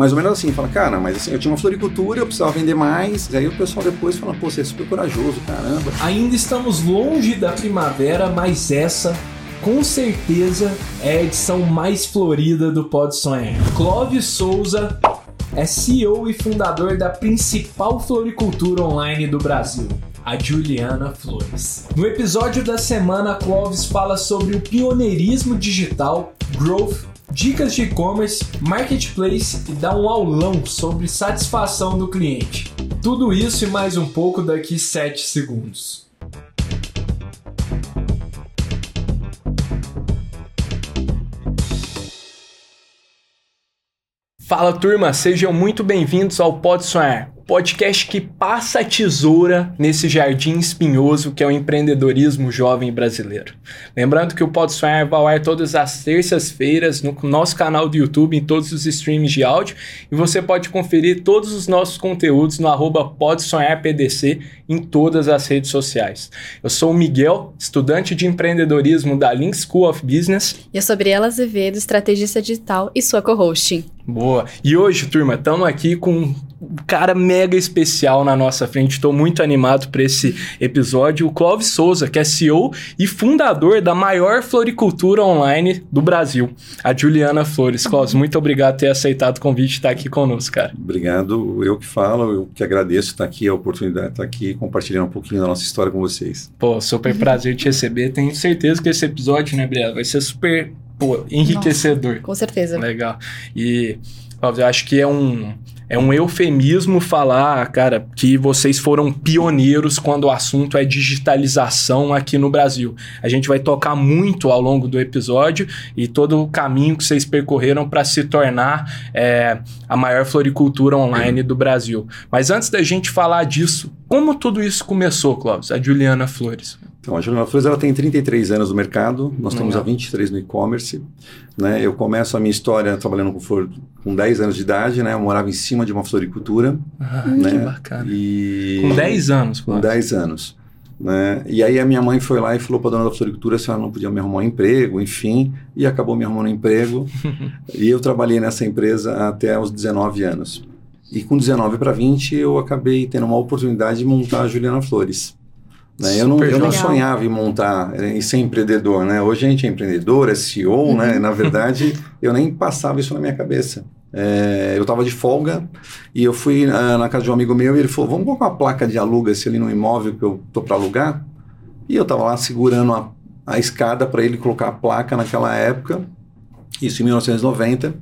mais ou menos assim, fala, cara, mas assim, eu tinha uma floricultura, eu precisava vender mais. Aí o pessoal depois fala, pô, você é super corajoso, caramba. Ainda estamos longe da primavera, mas essa com certeza é a edição mais florida do Pode Sonhar. Clóvis Souza é CEO e fundador da principal floricultura online do Brasil, a Juliana Flores. No episódio da semana, Clóvis fala sobre o pioneirismo digital, growth, dicas de e-commerce, marketplace e dá um aulão sobre satisfação do cliente. Tudo isso e mais um pouco daqui 7 segundos. Fala turma, sejam muito bem-vindos ao Pode Sonhar, podcast que passa a tesoura nesse jardim espinhoso que é o empreendedorismo jovem brasileiro. Lembrando que o Pode Sonhar vai ao ar todas as terças-feiras no nosso canal do YouTube, em todos os streams de áudio, e você pode conferir todos os nossos conteúdos no arroba Pode Sonhar PDC em todas as redes sociais. Eu sou o Miguel, estudante de empreendedorismo da Link School of Business. E eu sou Briela Azevedo, estrategista digital e sua co-hosting. Boa. E hoje, turma, estamos aqui com cara mega especial na nossa frente. Estou muito animado para esse episódio. O Clóvis Souza, que é CEO e fundador da maior floricultura online do Brasil, a Juliana Flores. Clóvis, muito obrigado por ter aceitado o convite de estar aqui conosco, cara. Obrigado. Eu que falo, eu que agradeço estar aqui, a oportunidade de estar aqui compartilhando um pouquinho da nossa história com vocês. Pô, super prazer te receber. Tenho certeza que esse episódio, né, Briela, vai ser super pô, enriquecedor. Nossa, com certeza. Legal. E eu acho que é um é um eufemismo falar, cara, que vocês foram pioneiros quando o assunto é digitalização aqui no Brasil. A gente vai tocar muito ao longo do episódio e todo o caminho que vocês percorreram para se tornar é, a maior floricultura online do Brasil. Mas antes da gente falar disso, como tudo isso começou, Clóvis? A Juliana Flores. Então, a Juliana Flores ela tem 33 anos no mercado, nós estamos há 23 no e-commerce. Né? Eu começo a minha história trabalhando com flor com 10 anos de idade, né? Eu morava em cima de uma floricultura. Ah, né? que bacana. E... Com 10 anos, claro. Com 10 anos. Né? E aí a minha mãe foi lá e falou para a dona da floricultura se ela não podia me arrumar um emprego, enfim, e acabou me arrumando um emprego. e eu trabalhei nessa empresa até os 19 anos. E com 19 para 20 eu acabei tendo uma oportunidade de montar a Juliana Flores. Né? Eu, não, eu não sonhava em montar, em ser empreendedor, né? Hoje a gente é empreendedor, é CEO, uhum. né? Na verdade, eu nem passava isso na minha cabeça. É, eu estava de folga e eu fui uh, na casa de um amigo meu e ele falou, vamos colocar uma placa de aluga-se ali no imóvel que eu tô para alugar? E eu estava lá segurando a, a escada para ele colocar a placa naquela época, isso em 1990.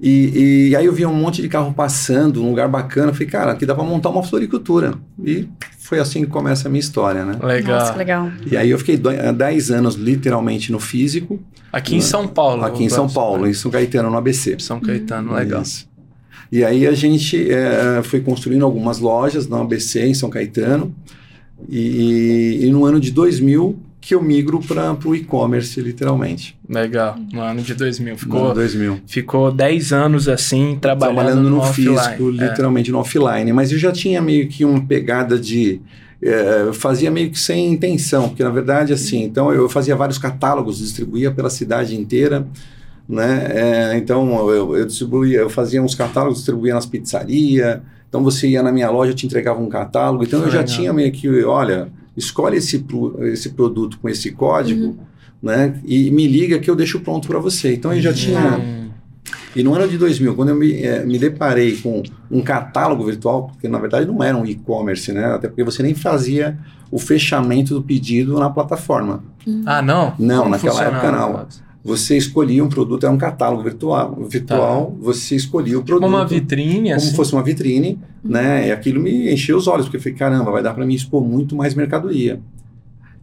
E, e, aí eu vi um monte de carro passando, um lugar bacana. Eu falei, cara, aqui dá para montar uma floricultura. E foi assim que começa a minha história, né? Legal. Nossa, legal. E aí eu fiquei 10 anos literalmente no físico. Aqui em São Paulo. Aqui em São Paulo, em São Caetano, no ABC. São Caetano, legal. Isso. E aí a gente é, foi construindo algumas lojas no ABC, em São Caetano. E, e no ano de 2000 que eu migro para o e-commerce, literalmente. Legal, no ano de 2000. Ficou, no ano 2000. Ficou 10 anos assim, trabalhando, trabalhando no, no físico, é. literalmente no offline. Mas eu já tinha meio que uma pegada de. É, fazia meio que sem intenção, porque na verdade, assim, então eu fazia vários catálogos, distribuía pela cidade inteira. Né? É, então eu, eu distribuía, eu fazia uns catálogos, distribuía nas pizzarias. Então você ia na minha loja, eu te entregava um catálogo. Então eu já tinha meio que, olha, escolhe esse, esse produto com esse código, uhum. né? E me liga que eu deixo pronto para você. Então eu já tinha. Uhum. E no ano de 2000, quando eu me, é, me deparei com um catálogo virtual, porque na verdade não era um e-commerce, né? Até porque você nem fazia o fechamento do pedido na plataforma. Uhum. Ah, não? Não, Como naquela época não você escolhia um produto, era um catálogo virtual, virtual tá. você escolhia o produto. Como uma vitrine, Como assim. fosse uma vitrine, né? E aquilo me encheu os olhos, porque eu falei, caramba, vai dar para mim expor muito mais mercadoria.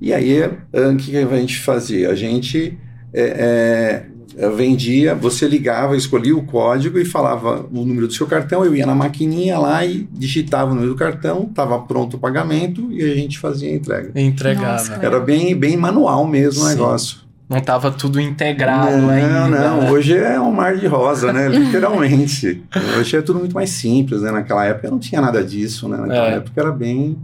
E aí, o que a gente fazia? A gente é, é, vendia, você ligava, escolhia o código e falava o número do seu cartão, eu ia na maquininha lá e digitava o número do cartão, estava pronto o pagamento e a gente fazia a entrega. Entregava. Nossa, Era bem, bem manual mesmo Sim. o negócio. Não estava tudo integrado não, ainda. Não, não. Hoje é um mar de rosa, né? Legal. Bem-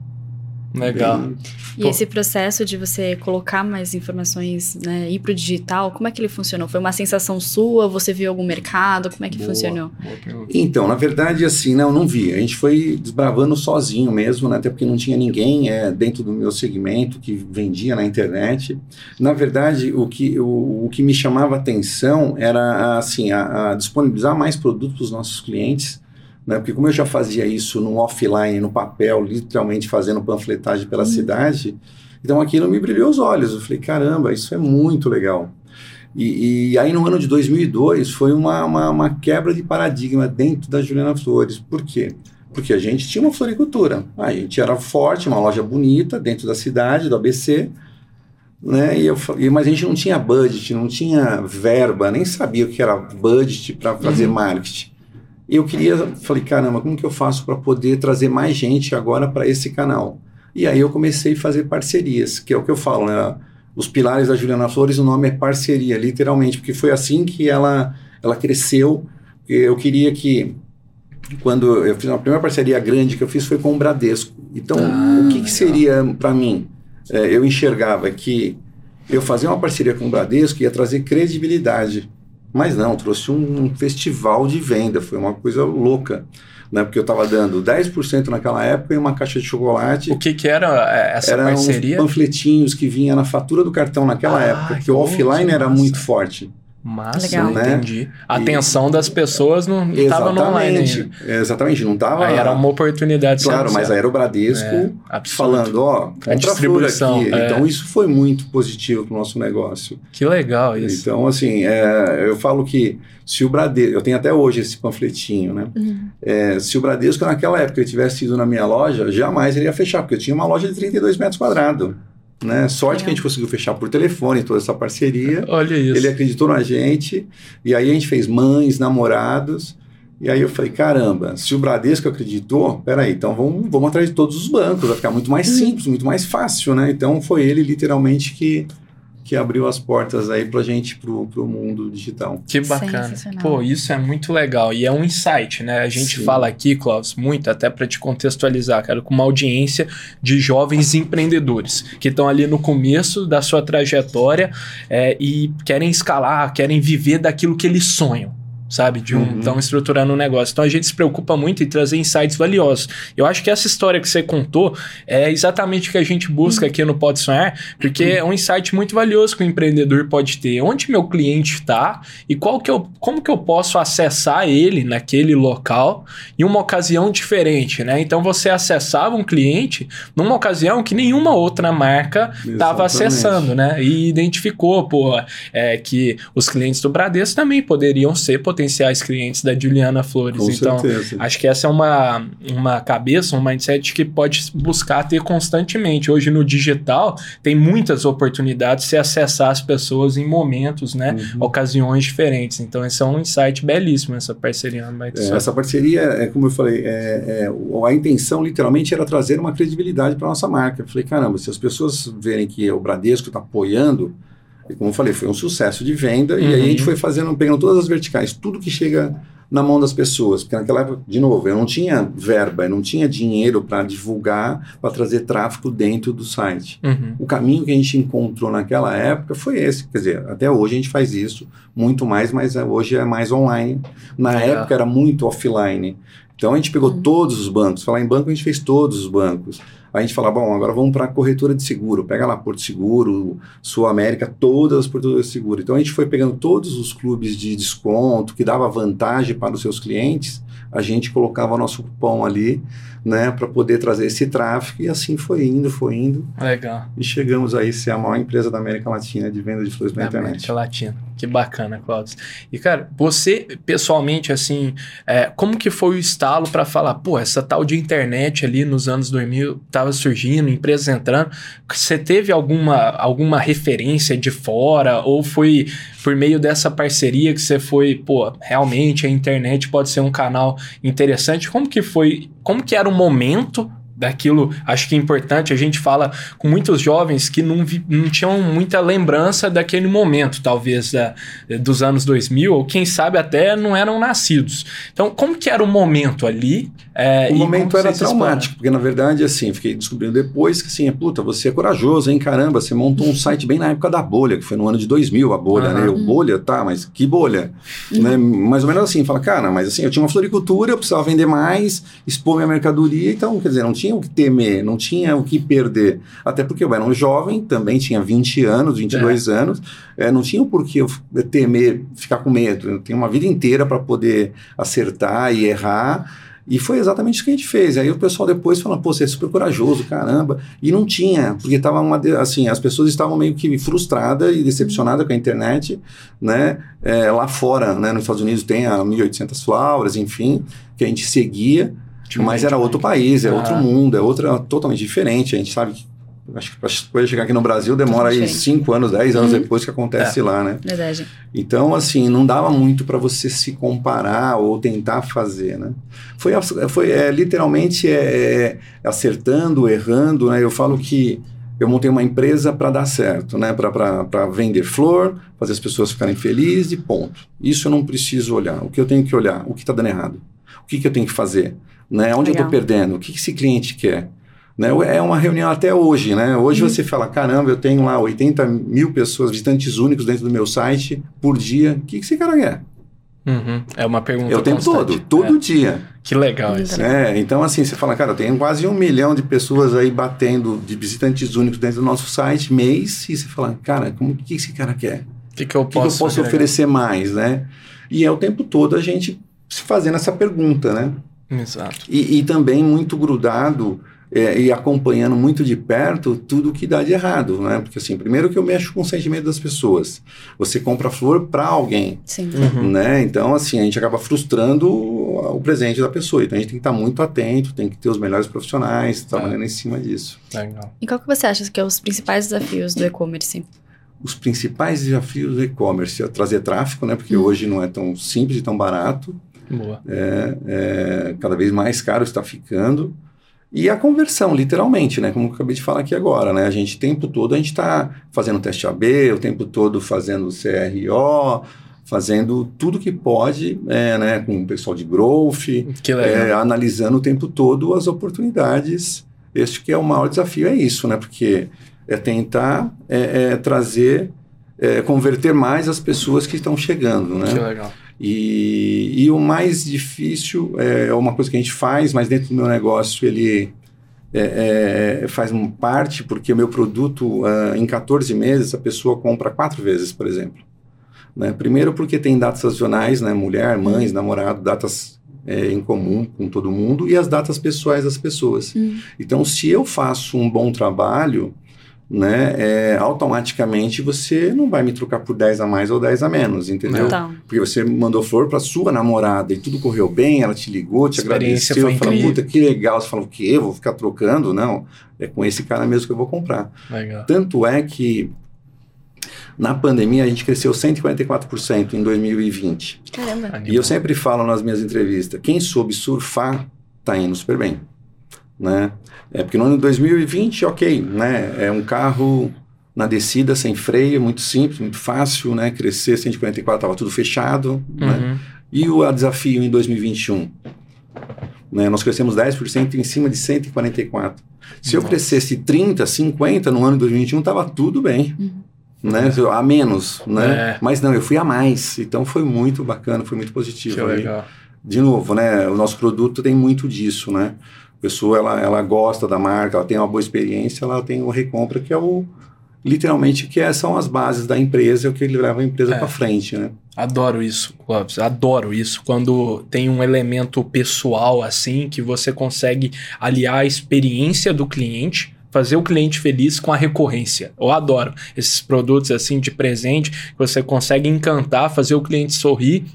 E Pô. esse processo de você colocar mais informações, né, ir pro digital, como é que ele funcionou? Foi uma sensação sua? Você viu algum mercado? Como é que Boa, funcionou? boa. Então, na verdade, assim, não, não vi. A gente foi desbravando sozinho mesmo, né? até porque não tinha ninguém é, dentro do meu segmento que vendia na internet. Na verdade, o que, o, o que me chamava atenção era assim, a, a disponibilizar mais produtos para os nossos clientes. Né? Porque como eu já fazia isso no offline, no papel, literalmente fazendo panfletagem pela cidade, então aquilo me brilhou os olhos. Eu falei, caramba, isso é muito legal. E, e aí no ano de 2002 foi uma, uma, uma quebra de paradigma dentro da Juliana Flores. Por quê? Porque a gente tinha uma floricultura. A gente era forte, uma loja bonita dentro da cidade, do ABC, né? E eu, mas a gente não tinha budget, não tinha verba, nem sabia o que era budget para fazer marketing. E eu queria, falei, caramba, como que eu faço para poder trazer mais gente agora para esse canal? E aí eu comecei a fazer parcerias, que é o que eu falo, né? Os pilares da Juliana Flores, o nome é parceria, literalmente, porque foi assim que ela, ela cresceu. Eu queria que, quando eu fiz uma primeira parceria grande que eu fiz foi com o Bradesco. Então, Ah, o que, que seria para mim? É, eu enxergava que eu fazia uma parceria com o Bradesco ia trazer credibilidade. Mas não, trouxe um festival de venda, foi uma coisa louca. Né? Porque eu estava dando 10% naquela época e uma caixa de chocolate. O que que era é, essa Eram parceria? panfletinhos que vinha na fatura do cartão naquela Ah, época, que que o offline era muito forte. Massa, Legal. né? entendi. A atenção das pessoas não estava no online ainda. Exatamente, não estava. Aí era uma oportunidade. Claro, mas aí era o Bradesco É, falando, ó, flor distribuição, aqui. é. Então isso foi muito positivo para o nosso negócio. Que legal isso. Então, assim, é, eu falo que se o Bradesco, eu tenho até hoje esse panfletinho, né? Uhum. É, se o Bradesco naquela época tivesse ido na minha loja, jamais ele ia fechar, porque eu tinha uma loja de 32 metros quadrados. Né? Sorte que a gente conseguiu fechar por telefone toda essa parceria. Olha isso. Ele acreditou na gente, e aí a gente fez mães, namorados. E aí eu falei, caramba, se o Bradesco acreditou, peraí, então vamos, vamos atrás de todos os bancos, vai ficar muito mais simples, muito mais fácil, né? Então foi ele literalmente que, que abriu as portas aí pra gente pro, pro mundo digital. Que bacana. Pô, isso é muito legal. E é um insight, né? A gente Sim. fala aqui, Clóvis, muito, até para te contextualizar, cara, com uma audiência de jovens empreendedores que estão ali no começo da sua trajetória é, e querem escalar, querem viver daquilo que eles sonham. Sabe, de um, Uhum. estão estruturando um negócio. Então a gente se preocupa muito em trazer insights valiosos. Eu acho que essa história que você contou é exatamente o que a gente busca aqui no Pode Sonhar, porque é um insight muito valioso que o empreendedor pode ter. Onde meu cliente está e qual que eu, como que eu posso acessar ele naquele local em uma ocasião diferente, né? Então você acessava um cliente numa ocasião que nenhuma outra marca estava acessando, né? E identificou, pô, é, que os clientes do Bradesco também poderiam ser potenciais clientes da Juliana Flores. Com então, certeza. Acho que essa é uma, uma cabeça, um mindset que pode buscar ter constantemente. Hoje no digital tem muitas oportunidades de se acessar as pessoas em momentos, né? Uhum. Ocasiões diferentes. Então, esse é um insight belíssimo, essa parceria. É, essa parceria, é como eu falei, é, é, a intenção literalmente era trazer uma credibilidade para nossa marca. Eu falei, caramba, se as pessoas verem que o Bradesco está apoiando, como eu falei, foi um sucesso de venda, e aí a gente Uhum. foi fazendo, pegando todas as verticais, tudo que chega na mão das pessoas, porque naquela época, de novo, eu não tinha verba, eu não tinha dinheiro para divulgar, para trazer tráfego dentro do site. Uhum. O caminho que a gente encontrou naquela época foi esse. Quer dizer, até hoje a gente faz isso muito mais, mas é- hoje é mais online. Na Legal. época era muito offline. Então a gente pegou todos os bancos. Falar em banco, a gente fez todos os bancos. A gente fala, bom, agora vamos para a corretora de seguro. Pega lá Porto Seguro, Sul América, todas as corretoras de seguro. Então a gente foi pegando todos os clubes de desconto que dava vantagem para os seus clientes. A gente colocava nosso cupom ali, né, para poder trazer esse tráfego. E assim foi indo, foi indo. Legal. E chegamos aí a ser a maior empresa da América Latina de venda de flores na internet. América Latina. Que bacana, Cláudio. E, cara, você, pessoalmente, assim, é, como que foi o estalo para falar, pô, essa tal de internet ali nos anos 2000 tava surgindo, empresas entrando. Você teve alguma, alguma referência de fora ou foi por meio dessa parceria que você foi, pô, realmente a internet pode ser um canal interessante? Como que foi, como que era o momento daquilo. Acho que é importante, a gente fala com muitos jovens que não, vi, não tinham muita lembrança daquele momento, talvez, da, dos anos 2000, ou quem sabe até não eram nascidos. Então, como que era o momento ali? É, o momento era traumático, porque na verdade, assim, fiquei descobrindo depois que, assim, puta, você é corajoso, hein, caramba, você montou um site bem na época da bolha, que foi no ano de 2000 a bolha, uhum. né? O bolha, tá, mas que bolha? Uhum. Né? Mais ou menos assim, fala, cara, mas assim, eu tinha uma floricultura, eu precisava vender mais, expor minha mercadoria, então, quer dizer, não tinha o que temer, não tinha o que perder. Até porque eu era um jovem, também tinha 20 anos, 22 é. anos, é, não tinha o porquê eu temer, ficar com medo. Eu tenho uma vida inteira para poder acertar e errar. E foi exatamente isso que a gente fez. Aí o pessoal depois falou, pô, você é super corajoso, caramba. E não tinha, porque tava uma, assim, as pessoas estavam meio que frustradas e decepcionadas com a internet, né? É, lá fora, né? Nos Estados Unidos tem a 1800 Flowers, enfim, que a gente seguia. Mas era outro país, é ah. outro mundo, é outra totalmente diferente. A gente sabe que acho que para chegar aqui no Brasil demora aí 5 anos, 10 anos uhum. depois que acontece é. lá, né? Verdade. Então, assim, não dava muito para você se comparar ou tentar fazer, né? Foi, foi é, literalmente é, é, acertando, errando, né? Eu falo que eu montei uma empresa para dar certo, né? Para vender flor, fazer as pessoas ficarem felizes e ponto. Isso eu não preciso olhar. O que eu tenho que olhar? O que está dando errado? O que, que eu tenho que fazer? Né? Onde Legal. eu estou perdendo? O que, que esse cliente quer? Né? É uma reunião até hoje, né? Hoje uhum. você fala, caramba, eu tenho lá 80 mil pessoas, visitantes únicos dentro do meu site por dia. O que, que esse cara quer? Uhum. É uma pergunta É o tempo todo, todo é. dia. Que legal isso. É, então assim, você fala, cara, eu tenho quase um milhão de pessoas aí batendo de visitantes únicos dentro do nosso site mês, e você fala, cara, como que esse cara quer? O que, que eu posso, que que eu posso oferecer mais, né? E é o tempo todo a gente se fazendo essa pergunta, né? Exato. E, e também muito grudado é, e acompanhando muito de perto tudo que dá de errado, né? Porque assim, primeiro que eu mexo com o sentimento das pessoas. Você compra flor para alguém, Sim. Uhum. né? Então assim, a gente acaba frustrando o presente da pessoa. Então a gente tem que estar muito atento, tem que ter os melhores profissionais trabalhando é. em cima disso. Legal. E qual que você acha que é os principais desafios do e-commerce? Os principais desafios do e-commerce é trazer tráfego, né? Porque hum. hoje não é tão simples e tão barato. Boa. É, é, cada vez mais caro está ficando. E a conversão, literalmente, né? Como eu acabei de falar aqui agora, né? A gente, o tempo todo, a gente está fazendo teste AB, o tempo todo fazendo CRO, fazendo tudo que pode, é, né? Com o pessoal de growth, é, analisando o tempo todo as oportunidades. Este que é o maior desafio, é isso, né? Porque é tentar é, é trazer, é, converter mais as pessoas que estão chegando, né? Que legal. E, e o mais difícil é uma coisa que a gente faz, mas dentro do meu negócio ele é, é, faz um parte, porque o meu produto, uh, em 14 meses, a pessoa compra quatro vezes, por exemplo. Né? Primeiro porque tem datas sazonais, né? mulher, mães, namorado, datas é, em comum com todo mundo, e as datas pessoais das pessoas. Hum. Então, se eu faço um bom trabalho, né, é, automaticamente você não vai me trocar por 10 a mais ou 10 a menos, entendeu? Então. Porque você mandou flor para sua namorada e tudo correu bem, ela te ligou, te agradeceu, falou, puta, que legal. Você falou, o quê? Vou ficar trocando? Não, é com esse cara mesmo que eu vou comprar. Legal. Tanto é que na pandemia a gente cresceu 144% em 2020. Caramba. E eu sempre falo nas minhas entrevistas, quem soube surfar tá indo super bem né? É porque no ano 2020, ok, né? É um carro na descida sem freio, muito simples, muito fácil, né? Crescer 144 estava tudo fechado, né? uhum. né? E o desafio em 2021, né? Nós crescemos 10% em cima de 144. Se Nossa. eu crescesse 30, 50 no ano de 2021, estava tudo bem. Uhum. Né? A menos, né? É. Mas não, eu fui a mais. Então foi muito bacana, foi muito positivo. Que legal. De novo, né? O nosso produto tem muito disso, né? Pessoa ela, ela gosta da marca, ela tem uma boa experiência, ela tem o recompra, que é o literalmente que é, são as bases da empresa, é o que leva a empresa é. para frente, né? Adoro isso, Clóvis. Adoro isso. Quando tem um elemento pessoal assim, que você consegue aliar a experiência do cliente, fazer o cliente feliz com a recorrência. Eu adoro esses produtos assim de presente, que você consegue encantar, fazer o cliente sorrir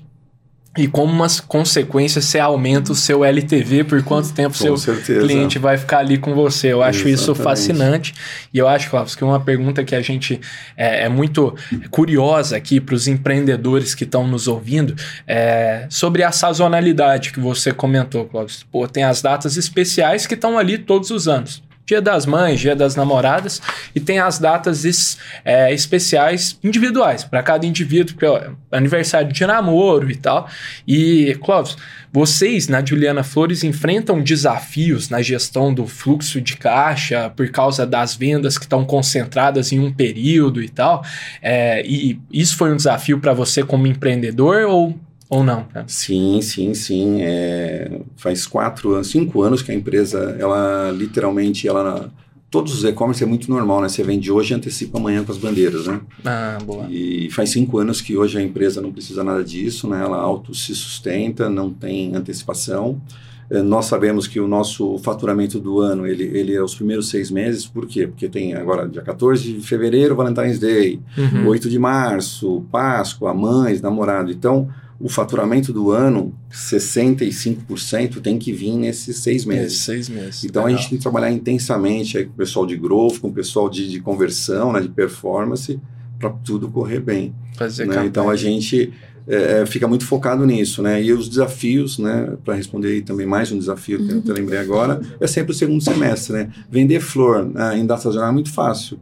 E como uma consequência, você aumenta o seu LTV por quanto tempo Com seu certeza. cliente vai ficar ali com você. Eu acho isso Exatamente. fascinante. E eu acho, Cláudio, que uma pergunta que a gente é, é muito curiosa aqui para os empreendedores que estão nos ouvindo é sobre a sazonalidade que você comentou, Cláudio. Pô, tem as datas especiais que estão ali todos os anos. Dia das Mães, Dia das Namoradas, e tem as datas es- é, especiais individuais, para cada indivíduo, é aniversário de namoro e tal. E, Clóvis, vocês na Juliana Flores enfrentam desafios na gestão do fluxo de caixa por causa das vendas que estão concentradas em um período e tal. É, e isso foi um desafio para você como empreendedor ou, ou não? cara? Sim, sim, sim. É, faz quatro anos, cinco anos que a empresa, ela literalmente, ela todos os e-commerce é muito normal, né? Você vende hoje e antecipa amanhã com as bandeiras, né? Ah, boa. E faz cinco anos que hoje a empresa não precisa nada disso, né? Ela auto se sustenta, não tem antecipação. Eh, Nós sabemos que o nosso faturamento do ano, ele, ele é os primeiros seis meses, por quê? Porque tem agora dia 14 de fevereiro, Valentine's Day, Uhum. 8 de março, Páscoa, mães, namorado. Então, o faturamento do ano, 65% tem que vir nesses seis meses. Seis meses. Então a Legal. gente tem que trabalhar intensamente aí com o pessoal de growth, com o pessoal de, de conversão, né, de performance, para tudo correr bem. fazer né? Então a gente é, fica muito focado nisso, né? E os desafios, né? Para responder aí também mais um desafio que eu até lembrei agora, é sempre o segundo semestre, né? Vender flor né, em data sazonal é muito fácil.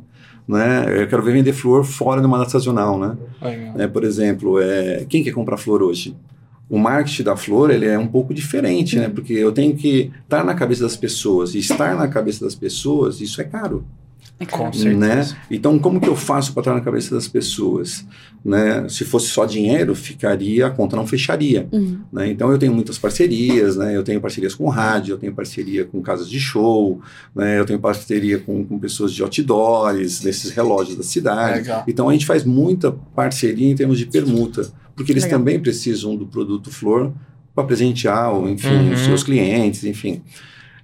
Né? Eu quero ver vender flor fora de uma data sazonal, né? Né? Por exemplo, é, quem quer comprar flor hoje? O marketing da flor ele é um pouco diferente, né? Porque eu tenho que estar na cabeça das pessoas. E estar na cabeça das pessoas, isso é caro. É Com certeza. Né? Então, como que eu faço para estar na cabeça das pessoas? Né? Se fosse só dinheiro, ficaria, a conta não fecharia. Uhum. Né? Então, eu tenho muitas parcerias, né? eu tenho parcerias com rádio, eu tenho parceria com casas de show, né? eu tenho parceria com, com pessoas de outdoors, desses relógios da cidade. Legal. Então, a gente faz muita parceria em termos de permuta, porque eles Legal. também precisam do produto flor para presentear, ou, enfim, Uhum. os seus clientes, enfim.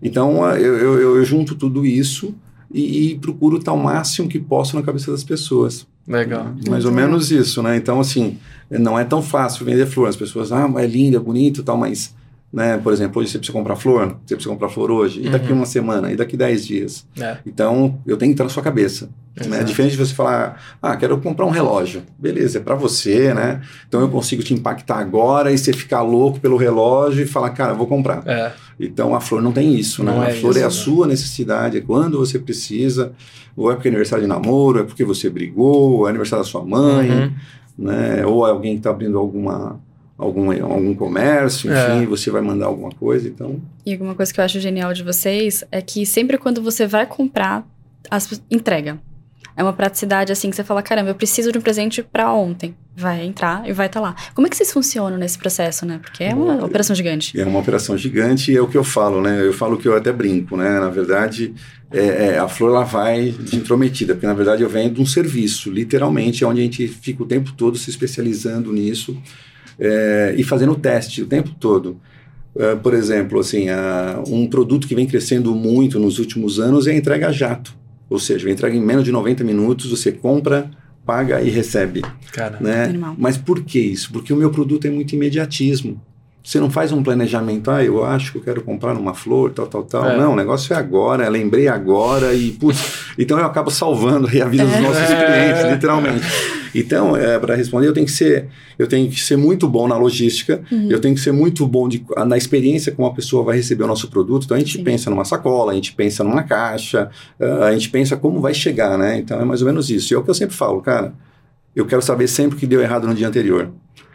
Então, eu, eu, eu junto tudo isso e, e procuro estar o máximo que posso na cabeça das pessoas. Legal. Mais Muito ou menos isso, né? Então, assim, não é tão fácil vender flor. As pessoas, ah, é lindo, é bonito e tal, mas, né, por exemplo, hoje você precisa comprar flor, você precisa comprar flor hoje, e daqui Uhum. uma semana, e daqui dez dias. É. Então, eu tenho que estar na sua cabeça. Né? Exato. Diferente de você falar, ah, quero comprar um relógio. Beleza, é para você, né? Então eu consigo te impactar agora e você ficar louco pelo relógio e falar, cara, vou comprar. É. Então a flor não tem isso, né? Não a é flor isso, é a né? sua necessidade, é quando você precisa, ou é porque é aniversário de namoro, é porque você brigou, ou é aniversário da sua mãe, Uhum. né? Ou é alguém que está abrindo alguma, algum, algum comércio, enfim, É. você vai mandar alguma coisa, então. E uma coisa que eu acho genial de vocês é que sempre quando você vai comprar, as, entrega. É uma praticidade assim que você fala, caramba, eu preciso de um presente pra ontem. Vai entrar e vai estar lá. Como é que vocês funcionam nesse processo, né? Porque é uma operação gigante. É uma operação gigante e é o que eu falo, né? Eu falo que eu até brinco, né? Na verdade, é, é, a flor ela vai de intrometida, porque na verdade eu venho de um serviço, literalmente, é onde a gente fica o tempo todo se especializando nisso é, e fazendo o teste o tempo todo. É, por exemplo, assim, a- um produto que vem crescendo muito nos últimos anos é a entrega a jato. Ou seja, entrega em menos de 90 minutos, você compra, paga e recebe Cara. né? Animal. Mas por que isso? Porque o meu produto é muito imediatismo. Você não faz um planejamento, ah, eu acho que eu quero comprar uma flor, tal, tal, tal. É. Não, o negócio é agora, lembrei agora e, putz, então eu acabo salvando aí a vida dos É. nossos É. clientes, literalmente. Então, é, para responder, eu tenho que ser, eu tenho que ser muito bom na logística, Uhum. eu tenho que ser muito bom de, na experiência como a pessoa vai receber o nosso produto. Então a gente Sim. pensa numa sacola, a gente pensa numa caixa, ah, a gente pensa como vai chegar, né? Então é mais ou menos isso. E é o que eu sempre falo, cara. Eu quero saber sempre o que deu errado no dia anterior.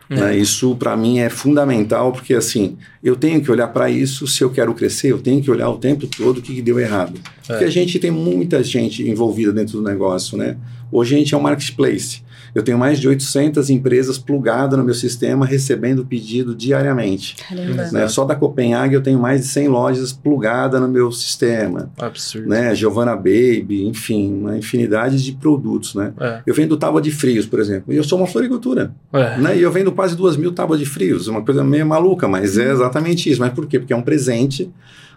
É. Né? Isso para mim é fundamental, porque assim, eu tenho que olhar para isso, se eu quero crescer, eu tenho que olhar o tempo todo o que deu errado. Porque É. a gente tem muita gente envolvida dentro do negócio, né? Hoje a gente é um marketplace. Eu tenho mais de 800 empresas plugadas no meu sistema, recebendo pedido diariamente. Caramba. Né? Só da Copenhague eu tenho mais de 100 lojas plugadas no meu sistema. Absurdo. Né? Giovanna Baby, enfim, uma infinidade de produtos, né? É. Eu vendo tábua de frios, por exemplo, e eu sou uma floricultura, É. né? E eu vendo quase duas mil tábuas de frios, uma coisa meio maluca, mas é exatamente isso. Mas por quê? Porque é um presente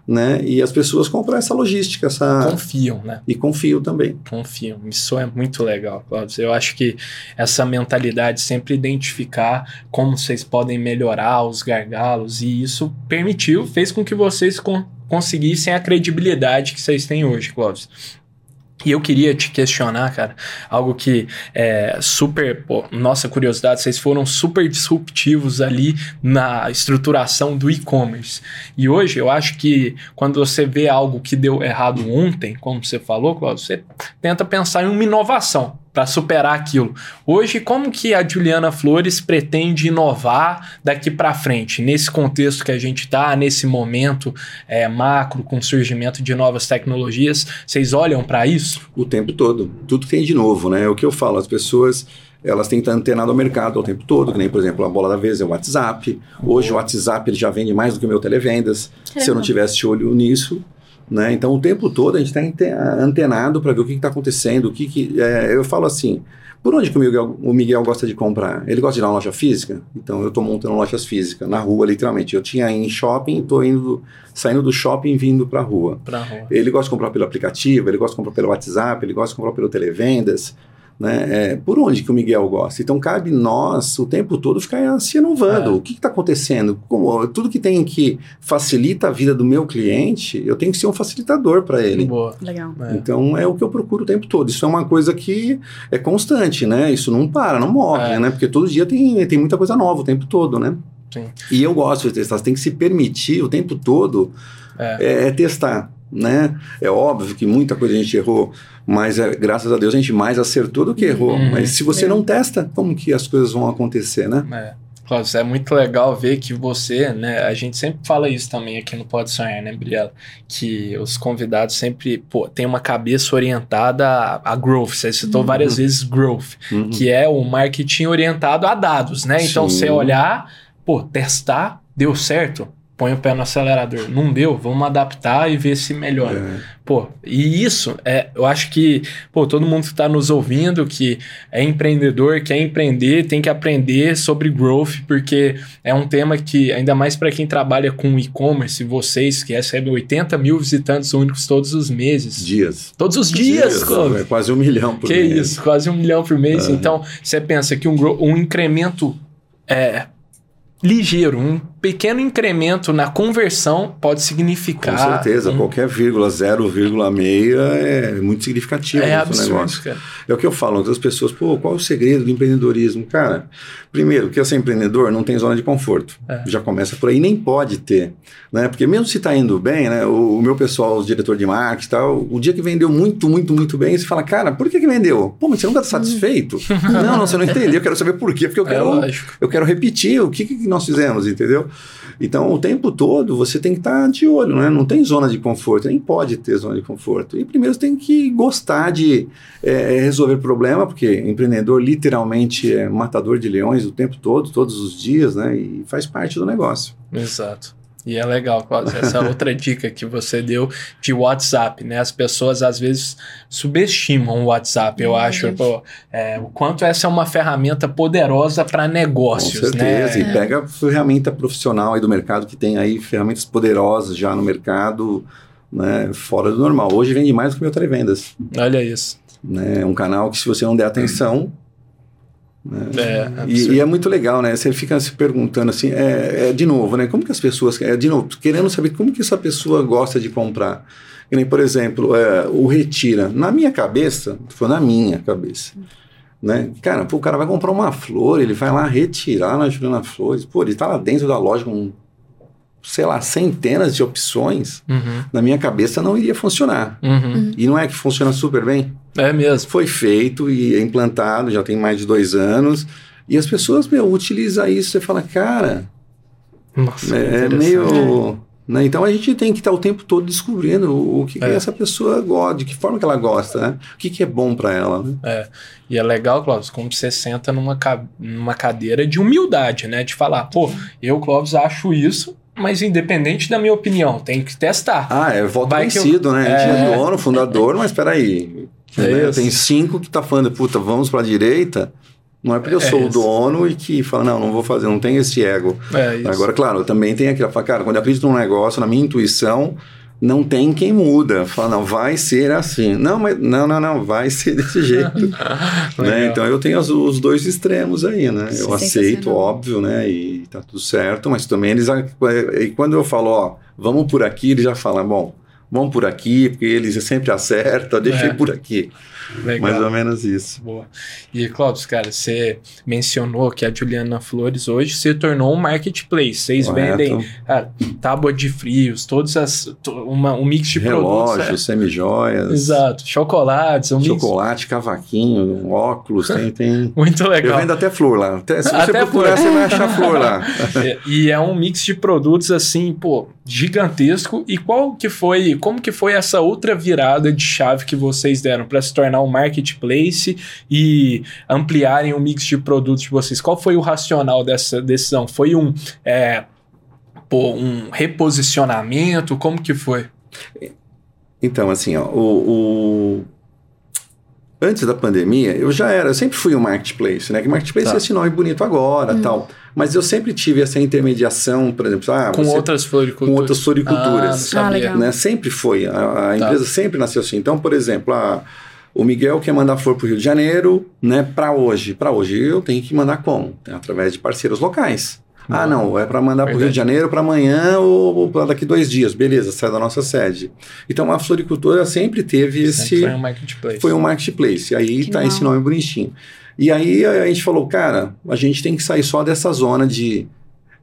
né? E as pessoas compram essa logística, essa Confiam, né? e confiam também. Confiam. Isso é muito legal, Cláudio. Eu acho que essa mentalidade sempre identificar como vocês podem melhorar os gargalos e isso permitiu, fez com que vocês con conseguissem a credibilidade que vocês têm hoje, Cláudio. E eu queria te questionar, cara, algo que é super. Pô, nossa curiosidade, vocês foram super disruptivos ali na estruturação do e-commerce. E hoje eu acho que quando você vê algo que deu errado ontem, como você falou, Cláudio, você tenta pensar em uma inovação para superar aquilo. Hoje, como que a Juliana Flores pretende inovar daqui para frente, nesse contexto que a gente está, nesse momento é, macro, com o surgimento de novas tecnologias? Vocês olham para isso? O tempo todo. Tudo tem de novo, né? É o que eu falo, as pessoas elas têm que estar antenadas ao mercado o tempo todo, que nem, por exemplo, a bola da vez é o WhatsApp. Hoje o WhatsApp ele já vende mais do que o meu televendas. Se eu não tivesse de olho nisso, né? Então, o tempo todo a gente está antenado para ver o que está acontecendo, o que, que é, eu falo assim, por onde que o Miguel, o Miguel gosta de comprar? Ele gosta de ir na loja física? Então, eu estou montando lojas físicas, na rua, literalmente. Eu tinha em shopping, estou indo, saindo do shopping vindo para a rua. Rua. Ele gosta de comprar pelo aplicativo, ele gosta de comprar pelo WhatsApp, ele gosta de comprar pelo televendas, né? É, por onde que o Miguel gosta? Então cabe nós o tempo todo ficar se inovando. É. O que está acontecendo? Como, tudo que tem que facilita a vida do meu cliente, eu tenho que ser um facilitador para ele. Boa. Legal. É. Então é o que eu procuro o tempo todo. Isso é uma coisa que é constante, né? Isso não para, não morre, É. né? Porque todo dia tem, tem muita coisa nova o tempo todo, né? Sim. E eu gosto de testar. Você tem que se permitir o tempo todo É. é, é testar, né? É óbvio que muita coisa a gente errou, mas é, graças a Deus a gente mais acertou do que errou. Uhum. Mas se você Legal. não testa, como que as coisas vão acontecer, né? É. Cláudio, é muito legal ver que você, né? A gente sempre fala isso também aqui no Pode Sonhar, né, Briela? Que os convidados sempre, pô, tem uma cabeça orientada a, a growth. Você citou Uhum. várias vezes growth, Uhum. que é o marketing orientado a dados, né? Então, Sim. você olhar, pô, testar, deu certo, põe o pé no acelerador. Não deu, vamos adaptar e ver se melhora. É. Pô, e isso, é, eu acho que, pô, todo mundo que está nos ouvindo, que é empreendedor, quer empreender, tem que aprender sobre growth, porque é um tema que, ainda mais para quem trabalha com e-commerce, vocês que recebem 80 mil visitantes únicos todos os meses. Dias. Todos os dias, Cláudio. É quase um milhão por Que mês. isso, quase um milhão por mês. Aham. Então, você pensa que um, um incremento é, ligeiro, um pequeno incremento na conversão pode Com significar. certeza, um- qualquer vírgula, 0,6 é muito significativo é nesse absurdo, negócio. cara. É o que eu falo, outras pessoas, pô, qual é o segredo do empreendedorismo? Cara, primeiro, que ser empreendedor não tem zona de conforto. É. Já começa por aí, nem pode ter. Né? Porque mesmo se está indo bem, né? O, o meu pessoal, o diretor de marketing e tal, o dia que vendeu muito, muito, muito bem, você fala, cara, por que, que vendeu? Pô, mas você nunca está satisfeito? não, não, você não entendeu. Eu quero saber por quê, porque eu É quero, lógico. eu quero repetir o que, que nós fizemos, entendeu? Então, o tempo todo você tem que estar de olho, né? Não tem zona de conforto, nem pode ter zona de conforto. E primeiro você tem que gostar de é, resolver problema, porque empreendedor literalmente é matador de leões o tempo todo, todos os dias, né? E faz parte do negócio. Exato. E é legal, Cláudio, essa outra dica que você deu de WhatsApp, né? As pessoas às vezes subestimam o WhatsApp, eu Hum, acho, pô, é, o quanto essa é uma ferramenta poderosa para negócios, Com certeza. né? E pega a ferramenta profissional aí do mercado, que tem aí ferramentas poderosas já no mercado, né? Fora do normal. Hoje vende mais do que meu televendas. Olha isso. Né? É um canal que se você não der atenção, É, E, absurdo. e é muito legal, né? Você fica se perguntando assim, é, é, de novo, né? Como que as pessoas, é, de novo, querendo saber como que essa pessoa gosta de comprar. Que nem, por exemplo, é, o Retira. Na minha cabeça, foi na minha cabeça, né? Cara, pô, o cara vai comprar uma flor, ele vai lá retirar na Juliana Flores. Pô, ele tá lá dentro da loja com, sei lá, centenas de opções. Uhum, Na minha cabeça não iria funcionar. uhum. E não é que funciona super bem? É mesmo. foi feito e é implantado, já tem mais de dois anos. E as pessoas, meu, utilizam isso. Você fala, cara, Nossa, é, é meio. Né? Então a gente tem que estar o tempo todo descobrindo o, o que, que É. essa pessoa gosta, de que forma que ela gosta, né? O que, que é bom para ela. Né? É. E é legal, Clóvis, como você senta numa, numa cadeira de humildade, né? De falar, pô, eu, Clóvis, acho isso, mas independente da minha opinião, tem que testar. Ah, é voto Vai que eu- vencido, né? A gente é É. dono, fundador, mas peraí. É né? Tem cinco que tá falando, puta, vamos para a direita. Não é porque eu É sou o dono e que fala, não, não vou fazer, não tem esse ego. É isso. Agora, claro, eu também tenho aquela, fala, cara, quando eu acredito num negócio, na minha intuição, não tem quem muda. Fala, não, vai ser assim. Não, mas não, não, não, vai ser desse jeito. né? Então eu tenho as- os dois extremos aí, né? Eu Sensacional. aceito, óbvio, né? E tá tudo certo, mas também eles. E quando eu falo, ó, vamos por aqui, eles já falam, bom, vamos por aqui, porque eles sempre acertam, deixa É. por aqui. Legal. Mais ou menos isso. Boa. E, Cláudio, cara, você mencionou que a Juliana Flores hoje se tornou um marketplace. Vocês Correto. vendem, cara, tábua de frios, todas as. Uma, um mix de produtos. Relógios, é. Exato. Chocolates, um mix. chocolate, cavaquinho, óculos, tem, tem. Muito Eu legal. vendo até flor lá. Até, se você Até procurar, flor. você vai achar flor lá. É, e é um mix de produtos assim, pô, gigantesco. E qual que foi, como que foi essa outra virada de chave que vocês deram para se tornar um marketplace e ampliarem o mix de produtos de vocês? Qual foi o racional dessa decisão? Foi um, é, pô, um reposicionamento? Como que foi? Então, assim, ó, o, o- Antes da pandemia, eu já era, eu sempre fui um marketplace, né? Que marketplace Tá. é esse nome bonito agora tal. Mas eu sempre tive essa intermediação, por exemplo, ah, com você- outras floriculturas? com outras Ah, não floriculturas. sabia. Ah, legal. né? Sempre foi. A, a Tá. empresa sempre nasceu assim. Então, por exemplo, a- o Miguel quer mandar flor para o Rio de Janeiro, né? Para hoje. Para hoje eu tenho que mandar como? Através de parceiros locais. Ah, não, é para mandar para o Rio de. Janeiro para amanhã ou, para daqui dois dias. Beleza, sai da nossa sede. Então a floricultura sempre teve esse. Foi um marketplace. Foi um marketplace. Aí tá legal. esse nome bonitinho. E aí a gente falou, cara, a gente tem que sair só dessa zona de,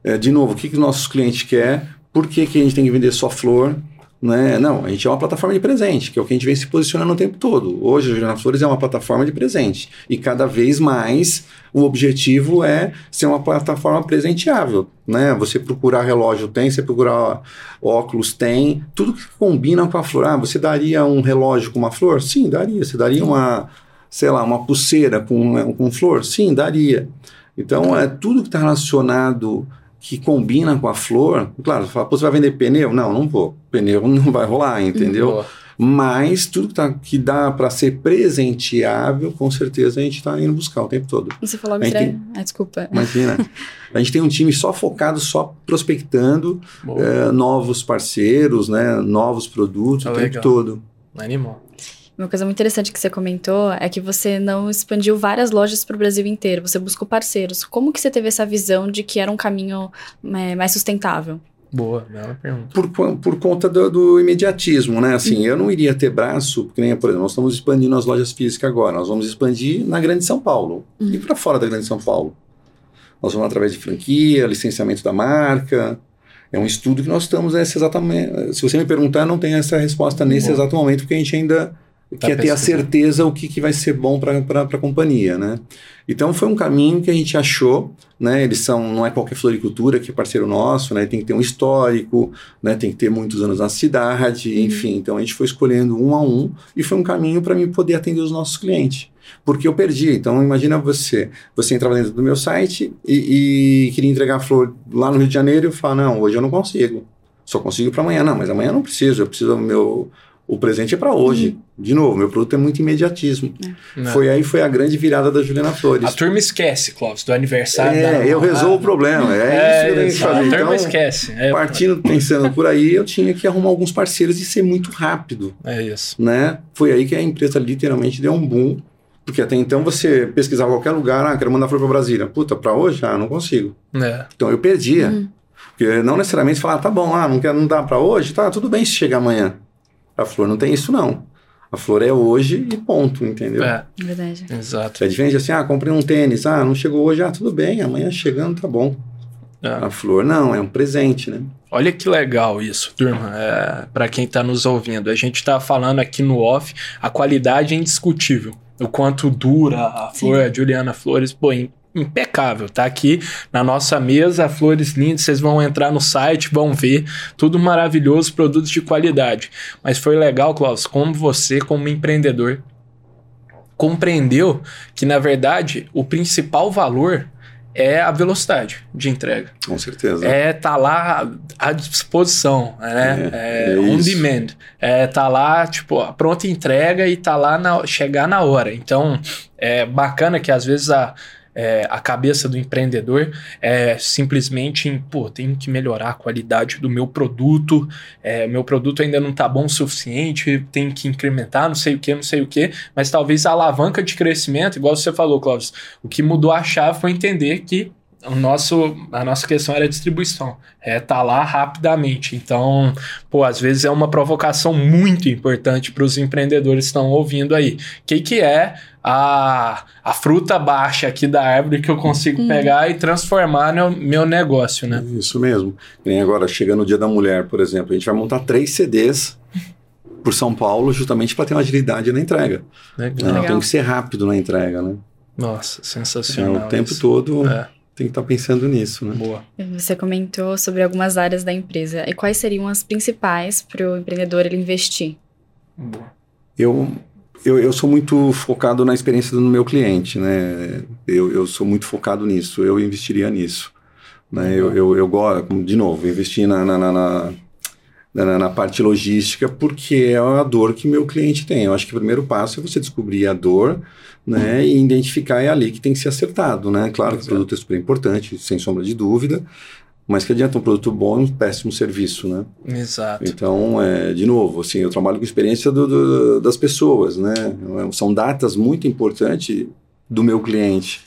eh, de novo, o que, que os nossos clientes querem, por que, que a gente tem que vender só flor, né? Não, a gente é uma plataforma de presente, que é o que a gente vem se posicionando o tempo todo. Hoje a Juliana Flores é uma plataforma de presente. E cada vez mais o objetivo é ser uma plataforma presenteável, né? Você procurar relógio tem, você procurar óculos tem, tudo que combina com a flor. Ah, você daria um relógio com uma flor? Sim, daria. Você daria uma, sei lá, uma pulseira com, com flor? Sim, daria. Então, é tudo que está relacionado que combina com a flor. Claro, você fala, "Pô, você vai vender pneu? Não, não vou. Pneu não vai rolar, entendeu? Boa. Mas tudo que, tá, que dá para ser presenteável, com certeza a gente está indo buscar o tempo todo. Você falou entrega. tem- Ah, desculpa. Imagina. a gente tem um time só focado, só prospectando eh, novos parceiros, né, novos produtos Ah, o tempo legal. todo. Animal. Uma coisa muito interessante que você comentou é que você não expandiu várias lojas para o Brasil inteiro, você buscou parceiros. Como que você teve essa visão de que era um caminho é, mais sustentável? Boa, bela pergunta. Por, por conta do, do imediatismo, né? Assim, eu não iria ter braço, porque nem, por exemplo, nós estamos expandindo as lojas físicas agora. Nós vamos expandir na Grande São Paulo Uhum. e para fora da Grande São Paulo. Nós vamos através de franquia, licenciamento da marca. É um estudo que nós estamos nesse exatamente. Se você me perguntar, eu não tenho essa resposta nesse Boa. exato momento, porque a gente ainda Tá quer ter a certeza o que, que vai ser bom para a companhia, né? Então foi um caminho que a gente achou, né? Eles são, não é qualquer floricultura que é parceiro nosso, né? Tem que ter um histórico, né? Tem que ter muitos anos na cidade, Uhum. enfim. Então a gente foi escolhendo um a um e foi um caminho para mim poder atender os nossos clientes. Porque eu perdi. Então imagina você, você entrava dentro do meu site e, e queria entregar a flor lá no Rio de Janeiro e eu falo, não, hoje eu não consigo. Só consigo para amanhã. Não, mas amanhã eu não preciso. Eu preciso do meu o presente é para hoje. De novo, meu produto é muito imediatismo. Né? Foi aí foi a grande virada da Juliana Flores. A turma esquece, Clóvis, do aniversário da É, eu namorada. resolvo o problema. É, isso que eu tenho que fazer. A turma Então, esquece. É, partindo, pensando por aí, eu tinha que arrumar alguns parceiros e ser muito rápido, é isso. né? Foi aí que a empresa literalmente deu um boom. Porque até então você pesquisava em qualquer lugar, ah, quero mandar flor para Brasília. Puta, para hoje? Ah, não consigo. É. Então eu perdia. Uhum. Porque não necessariamente falar, tá bom, ah, não, quer, não dá para hoje, tá, tudo bem se chegar amanhã. A flor não tem isso, não. A flor é hoje e ponto, entendeu? É, Verdade. exato. É diferente assim, ah, comprei um tênis, ah, não chegou hoje, ah, tudo bem, amanhã chegando tá bom. É. A flor não, é um presente, né? Olha que legal isso, turma. É, para quem está nos ouvindo, a gente está falando aqui no off, a qualidade é indiscutível. O quanto dura a flor, a Juliana Flores, pô, impecável. Tá aqui na nossa mesa, flores lindas. Vocês vão entrar no site, vão ver tudo maravilhoso, produtos de qualidade. Mas foi legal, Klaus, como você, como empreendedor, compreendeu que na verdade o principal valor é a velocidade de entrega. Com certeza. É tá lá à disposição, né? É, É, é on isso. demand. É tá lá, tipo, a pronta entrega e tá lá na, chegar na hora. Então, é bacana que às vezes a, é, a cabeça do empreendedor é simplesmente em, pô, tenho que melhorar a qualidade do meu produto, é, meu produto ainda não está bom o suficiente, tenho que incrementar, não sei o que, não sei o que, mas talvez a alavanca de crescimento, igual você falou, Cláudio, o que mudou a chave foi entender que o nosso, a nossa questão era a distribuição. É tá lá rapidamente. Então, pô, às vezes é uma provocação muito importante para os empreendedores que estão ouvindo aí. O que, que é a, a fruta baixa aqui da árvore que eu consigo hum. pegar e transformar no meu negócio, né? Isso mesmo. Nem agora, chegando o Dia da Mulher, por exemplo, a gente vai montar três CDs por São Paulo justamente para ter uma agilidade na entrega. Legal. Né? Tem que ser rápido na entrega, né? Nossa, sensacional. É, o tempo isso. todo... É tem que estar tá pensando nisso, né? Boa. Você comentou sobre algumas áreas da empresa. E quais seriam as principais para o empreendedor ele investir? Boa. Eu, eu, eu sou muito focado na experiência do meu cliente, né? Eu, eu sou muito focado nisso. Eu investiria nisso. Né? Eu, eu, eu gosto, de novo, investir na, na, na, na, na parte logística porque é a dor que meu cliente tem. Eu acho que o primeiro passo é você descobrir a dor né, e identificar é ali que tem que ser acertado, né? Claro que o produto é super importante, sem sombra de dúvida, mas que adianta um produto bom e um péssimo serviço, né? Exato. Então, é, de novo, assim, eu trabalho com experiência do, do, das pessoas, né? São datas muito importantes do meu cliente,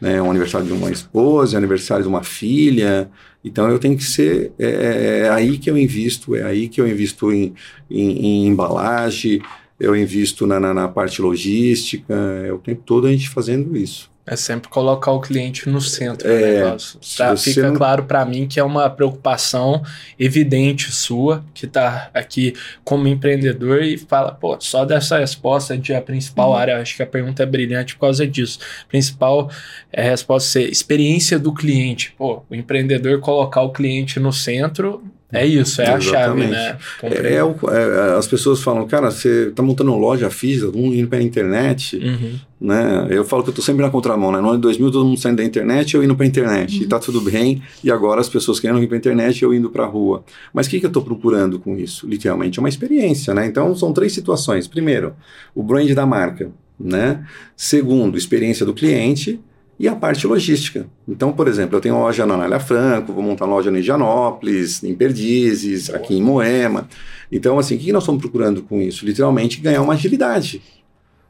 né? O aniversário de uma esposa, aniversário de uma filha, então eu tenho que ser é, é, é aí que eu invisto, é aí que eu invisto em, em, em embalagem, eu invisto na, na, na, parte logística, é o tempo todo a gente fazendo isso. É sempre colocar o cliente no centro é, do negócio. Tá? Fica não... claro para mim que é uma preocupação evidente sua, que está aqui como empreendedor e fala, pô, só dessa resposta de a principal uhum. área, acho que a pergunta é brilhante por causa disso. Principal é a resposta ser experiência do cliente. Pô, o empreendedor colocar o cliente no centro é isso, é Exatamente. a chave, né? É, é, é, as pessoas falam, cara, você está montando uma loja física, um indo para a internet, uhum. né? Eu falo que eu estou sempre na contramão, né? No ano de 2000 todo mundo saindo da internet, eu indo para a internet, uhum. e tá tudo bem, e agora as pessoas querendo ir para a internet, eu indo para a rua. Mas o que, que eu estou procurando com isso? Literalmente é uma experiência, né? Então são três situações. Primeiro, o brand da marca, né? Segundo, experiência do cliente e a parte logística. Então, por exemplo, eu tenho loja na Anália Franco, vou montar loja no Indianópolis, em Perdizes, aqui em Moema. Então, assim, o que nós estamos procurando com isso? Literalmente ganhar uma agilidade.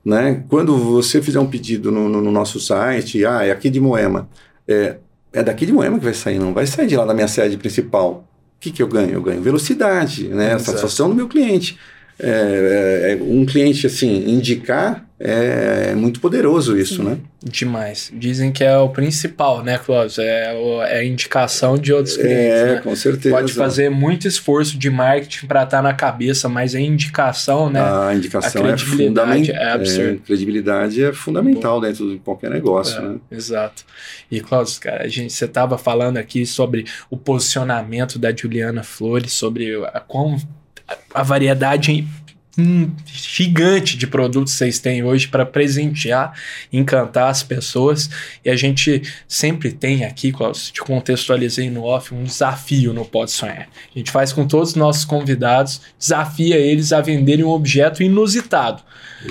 Né? Quando você fizer um pedido no, no, no nosso site, ah, é aqui de Moema, é, é daqui de Moema que vai sair, não vai sair de lá da minha sede principal. O que, que eu ganho? Eu ganho velocidade, né? a satisfação do meu cliente. É, é, é, um cliente assim indicar é, é, muito poderoso isso, né? Demais. Dizem que é o principal, né, Cláudio? É, é a indicação de outros clientes. É, né? com certeza. Pode fazer muito esforço de marketing para estar tá na cabeça, mas a indicação, né? A indicação a é fundamental. É absurdo. É, credibilidade é fundamental Bom. dentro de qualquer negócio, é, né? Exato. E, Cláudio, cara, a gente, você estava falando aqui sobre o posicionamento da Juliana Flores, sobre a, como a variedade um gigante de produtos vocês têm hoje para presentear, encantar as pessoas. E a gente sempre tem aqui, te contextualizei no off, um desafio no Pode Sonhar. A gente faz com todos os nossos convidados, desafia eles a venderem um objeto inusitado.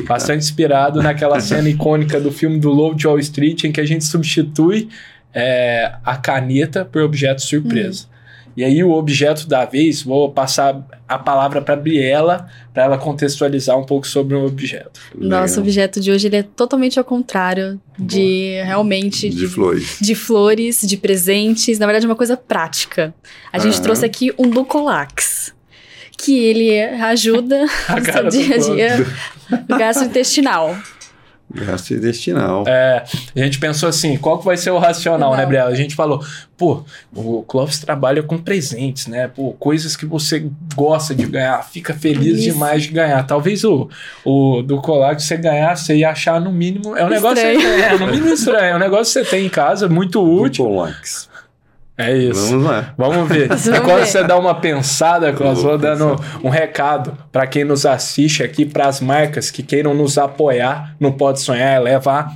Bastante inspirado naquela cena icônica do filme do Low de Wall Street, em que a gente substitui é, a caneta por objeto surpresa. Hum. E aí o objeto da vez, vou passar a palavra para Briela, para ela contextualizar um pouco sobre o objeto. Nosso objeto de hoje ele é totalmente ao contrário de Boa. realmente de, de, flores. De flores, de presentes, na verdade é uma coisa prática. A gente trouxe aqui um Lucolax, que ele ajuda no seu dia a dia no gastrointestinal. Gastrointestinal. É, a gente pensou assim, qual que vai ser o racional, né, Não. né, Briela? A gente falou, pô, o Clóvis trabalha com presentes, né? Pô, coisas que você gosta de ganhar, fica feliz Isso. demais de ganhar. Talvez o, o do colar que você ganhar, você ia achar no mínimo, é um negócio estranho. você, é, no mínimo estranho, é um negócio que você tem em casa, muito útil. É isso. Vamos lá. Vamos ver. Vamos Enquanto ver. você dá uma pensada, Cláudio, vou, vou dando um recado para quem nos assiste aqui, para as marcas que queiram nos apoiar no Pode Sonhar, é levar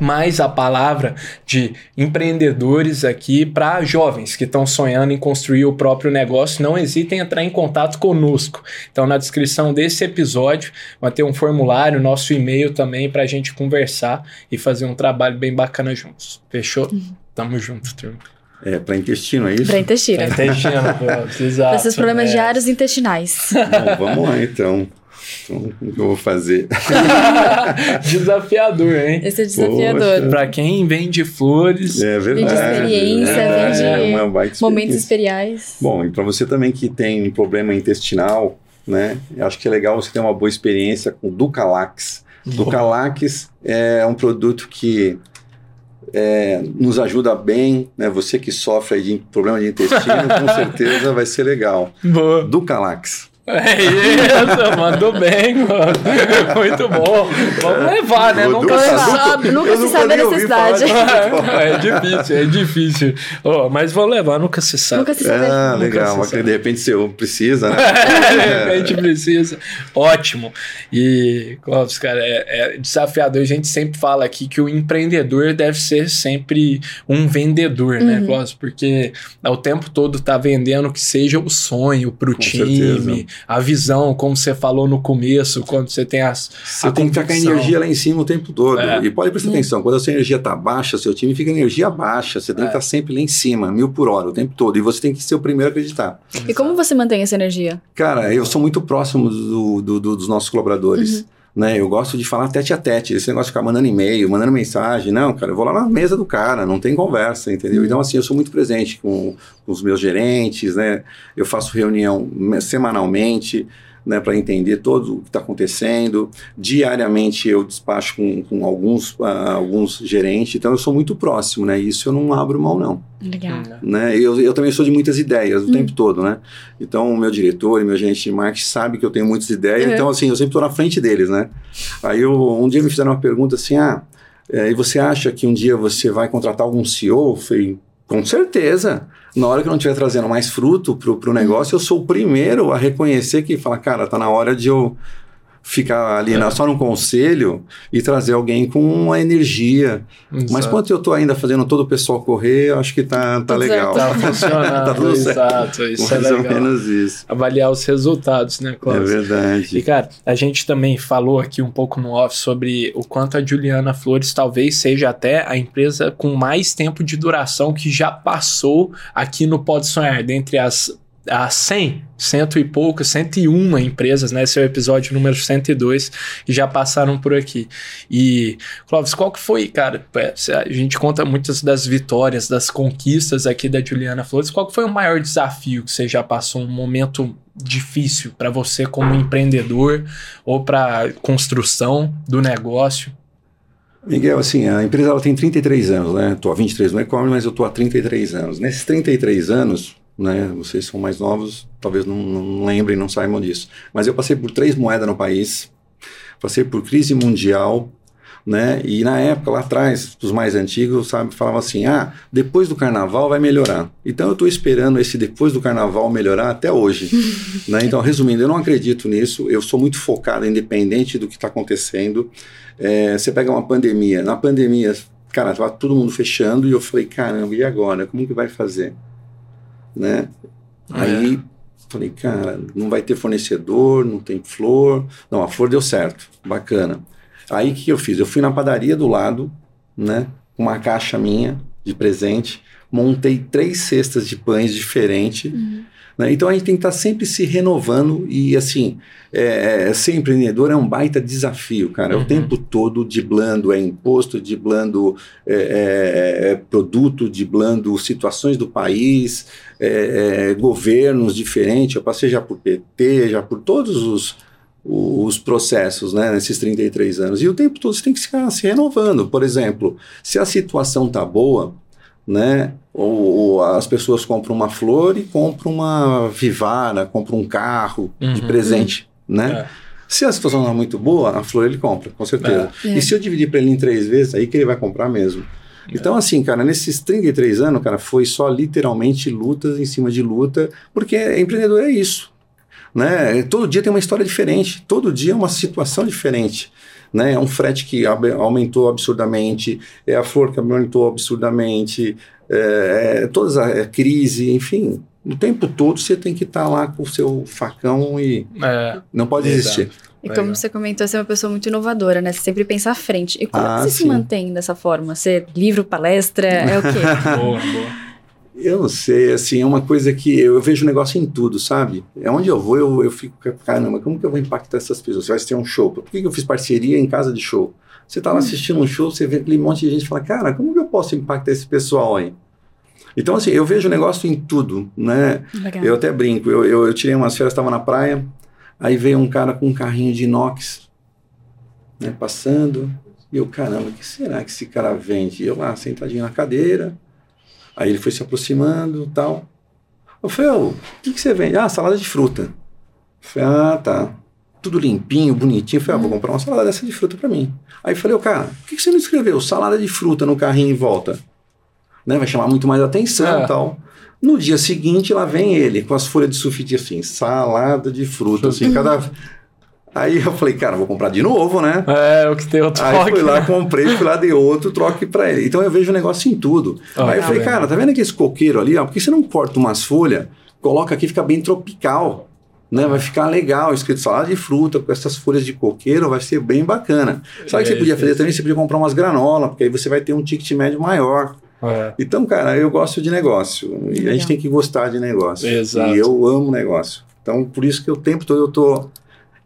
mais a palavra de empreendedores aqui para jovens que estão sonhando em construir o próprio negócio. Não hesitem em entrar em contato conosco. Então, na descrição desse episódio, vai ter um formulário, nosso e-mail também para a gente conversar e fazer um trabalho bem bacana juntos. Fechou? Tamo junto, turma. É, para intestino, é isso? Pra intestino. Tá intestino, exato. Esses problemas é. diários intestinais. Bom, vamos lá, então. Então, o que eu vou fazer? Desafiador, hein? Esse é desafiador. Pra quem vende flores, É verdade. experiência, é, vem de é uma baita Momentos experiência. experiais. Bom, e para você também que tem um problema intestinal, né? eu Acho que é legal você ter uma boa experiência com Ducalax. Ducalax é um produto que é, nos ajuda bem, né? Você que sofre de problema de intestino, com certeza vai ser legal. Boa. Ducalax. É isso, mandou bem, mano. Muito bom. Vamos levar, né? O Nunca se Nunca- sabe. nunca se sabe a necessidade. É difícil, é difícil. Ó, mas vamos levar, nunca se sabe. Nunca se sabe. Ah, Nunca legal. se Mas sabe. de repente você precisa, né? a gente precisa. Ótimo. E, Clóvis, cara, é, é desafiador. A gente sempre fala aqui que o empreendedor deve ser sempre um vendedor, né, Uhum. Clóvis? Porque o tempo todo tá vendendo que seja o sonho pro Com time, certeza. A visão, como você falou no começo, quando você tem as. Você A tem que estar com a energia lá em cima o tempo todo. É. E pode prestar É. atenção, quando a sua energia está baixa, seu time fica energia baixa. Você tem É. que estar sempre lá em cima, mil por hora, o tempo todo. E você tem que ser o primeiro a acreditar. E como você mantém essa energia? Cara, eu sou muito próximo do- do- do- dos nossos colaboradores. Né, eu gosto de falar tete a tete, esse negócio de ficar mandando e-mail, mandando mensagem. Não, cara, eu vou lá na mesa do cara, não tem conversa, entendeu? Então, assim, eu sou muito presente com, com os meus gerentes, né? Eu faço reunião me- semanalmente, né, para entender todo o que está acontecendo. Diariamente eu despacho com, com alguns, ah, alguns gerentes, então eu sou muito próximo, né? Isso eu não abro mão, não Legal. né? Eu, eu também sou de muitas ideias o tempo todo, né? Então, o meu diretor e meu gerente de marketing sabe que eu tenho muitas ideias, então, assim, eu sempre estou na frente deles, né? Aí, eu, um dia me fizeram uma pergunta assim, ah, é, e você acha que um dia você vai contratar algum CEO? Eu falei, com certeza. Na hora que eu não estiver trazendo mais fruto pro, pro negócio, eu sou o primeiro a reconhecer que fala, cara, tá na hora de eu ficar ali na- só no conselho e trazer alguém com uma energia. Mas Exato. quanto eu tô ainda fazendo todo o pessoal correr, eu acho que tá, tá Tudo legal. Tá funcionando, Tá tudo certo. exato. Isso é Mais ou legal. menos isso. Avaliar os resultados, né, É Clóvis? E, verdade. cara, a gente também falou aqui um pouco no off sobre o quanto a Juliana Flores talvez seja até a empresa com mais tempo de duração que já passou aqui no Pode Sonhar, dentre as, as 100, cento e poucas, 101 empresas, né? Esse é o episódio número 102, que já passaram por aqui. E, Clóvis, qual que foi, cara? é, A gente conta muitas das vitórias, das conquistas aqui da Juliana Flores. Qual que foi o maior desafio que você já passou? Um momento difícil para você como empreendedor ou para construção do negócio? Miguel, assim, a empresa ela tem 33 anos, né? Tô há 23 no e-commerce, mas eu tô há 33 anos. Nesses 33 anos, né? Vocês são mais novos, talvez não, não lembrem, não saibam disso. Mas eu passei por três moedas no país, passei por crise mundial, né? E na época, lá atrás, os mais antigos, sabe, falavam assim: ah, depois do carnaval vai melhorar. Então eu estou esperando esse depois do carnaval melhorar até hoje. né? Então, resumindo, eu não acredito nisso, eu sou muito focado, independente do que está acontecendo. É, você pega uma pandemia, na pandemia, cara, estava todo mundo fechando e eu falei: caramba, e agora? Como que vai fazer? Né? Aí falei, cara, não vai ter fornecedor, não tem flor. Não, a flor deu certo, bacana. Aí o que eu fiz? Eu fui na padaria do lado, né? Com uma caixa minha de presente, montei três cestas de pães diferentes. né? Então a gente tem que estar sempre se renovando e assim, é, é, ser empreendedor é um baita desafio, cara. É Uhum. o tempo todo diblando é imposto, diblando é, é, é, produto, diblando situações do país, é, é, governos diferentes. Eu passei já por PT, já por todos os, os processos, né, nesses 33 anos. E o tempo todo você tem que ficar se renovando. Por exemplo, se a situação tá boa, né, ou, ou as pessoas compram uma flor e compram uma vivara, compram um carro de Uhum. presente, né? É. Se a situação não é muito boa, a flor ele compra, com certeza. É. E se eu dividir para ele em três vezes, aí que ele vai comprar mesmo. Então, assim, cara, nesses 33 anos, cara, foi só literalmente lutas em cima de luta, porque empreendedor é isso. Né? Todo dia tem uma história diferente, todo dia é uma situação diferente. Né? É um frete que aumentou absurdamente, é a flor que aumentou absurdamente, é, é toda a é crise, enfim. O tempo todo você tem que estar tá lá com o seu facão e é, não pode existir. E como você comentou, você é uma pessoa muito inovadora, né? Você sempre pensa à frente. E como ah, você sim. se mantém dessa forma? Você livro, palestra, é o quê? boa, boa. Eu não sei, assim, é uma coisa que eu, eu vejo negócio em tudo, sabe? É onde eu vou, eu, eu fico, caramba, como que eu vou impactar essas pessoas? Você vai ter um show. Por que, que eu fiz parceria em casa de show? Você tá lá hum. assistindo um show, você vê aquele monte de gente e fala, cara, como que eu posso impactar esse pessoal aí? Então, assim, eu vejo negócio em tudo, né? Legal. Eu até brinco, eu, eu, eu tirei umas férias, estava na praia, aí veio um cara com um carrinho de inox, né, passando, e eu, caramba, o que será que esse cara vende? E eu lá, sentadinho na cadeira, aí ele foi se aproximando tal. Eu falei, oh, o que, que você vende? Ah, salada de fruta. Eu falei, ah, tá. Tudo limpinho, bonitinho. Eu falei, ah, vou comprar uma salada dessa de fruta para mim. Aí eu falei, oh, cara, por que, que você não escreveu salada de fruta no carrinho em volta? né? Vai chamar muito mais atenção e é. tal. No dia seguinte, lá vem ele com as folhas de sulfite assim, salada de fruta, assim, cada. Aí eu falei, cara, vou comprar de novo, né? É, o que tem outro Aí fui lá, né? comprei, fui lá, dei outro troque para ele. Então eu vejo o negócio em tudo. Oh, Aí eu falei, é. cara, tá vendo aqui esse coqueiro ali? Ó, por que você não corta umas folhas, coloca aqui, fica bem tropical. Né, vai ficar legal, escrito salada de fruta, com essas folhas de coqueiro, vai ser bem bacana. Sabe o que você podia fazer também? Você podia comprar umas granola, porque aí você vai ter um ticket médio maior. É. Então, cara, eu gosto de negócio. E a gente tem que gostar de negócio. Exato. E eu amo negócio. Então, por isso que o tempo todo eu estou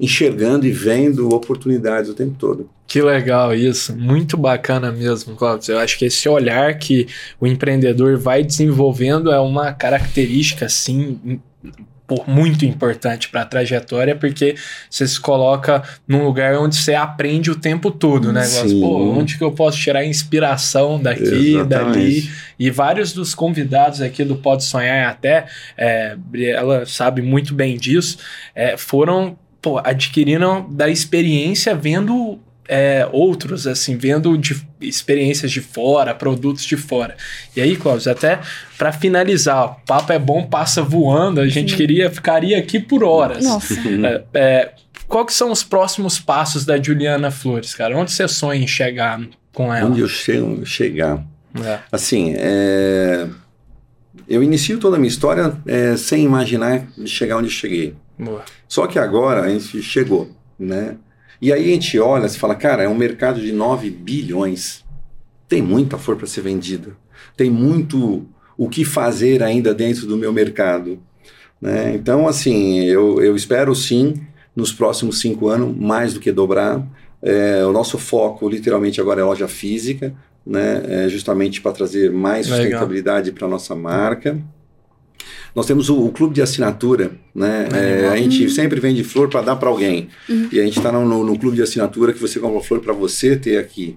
enxergando e vendo oportunidades o tempo todo. Que legal isso, muito bacana mesmo, Cláudio. Eu acho que esse olhar que o empreendedor vai desenvolvendo é uma característica, assim, muito importante para a trajetória, porque você se coloca num lugar onde você aprende o tempo todo, né? Sim. Pô, onde que eu posso tirar inspiração daqui, Exatamente. dali? E vários dos convidados aqui do Pode Sonhar até, é, ela sabe muito bem disso, é, foram pô, adquirindo da experiência vendo é, outros, assim, vendo de experiências de fora, produtos de fora. E aí, Cláudio, até para finalizar, o papo é bom, passa voando, a gente Sim. queria, ficaria aqui por horas. Nossa. É, é, qual que são os próximos passos da Juliana Flores, cara? Onde você sonha em chegar com ela? Onde eu chego, chegar? É. Assim, é... eu inicio toda a minha história é, sem imaginar de chegar onde eu cheguei. Boa. Só que agora a gente chegou, né? E aí a gente olha e fala, cara, é um mercado de 9 bilhões. Tem muita flor para ser vendida. Tem muito o que fazer ainda dentro do meu mercado. Né? Então, assim, eu, eu espero sim, nos próximos cinco anos, mais do que dobrar. É, o nosso foco, literalmente, agora é loja física, né? É justamente para trazer mais sustentabilidade para a nossa marca. Nós temos o, o clube de assinatura, né? É, a gente uhum. sempre vende flor para dar para alguém. Uhum. E a gente está no, no, no, clube de assinatura que você compra flor para você ter aqui.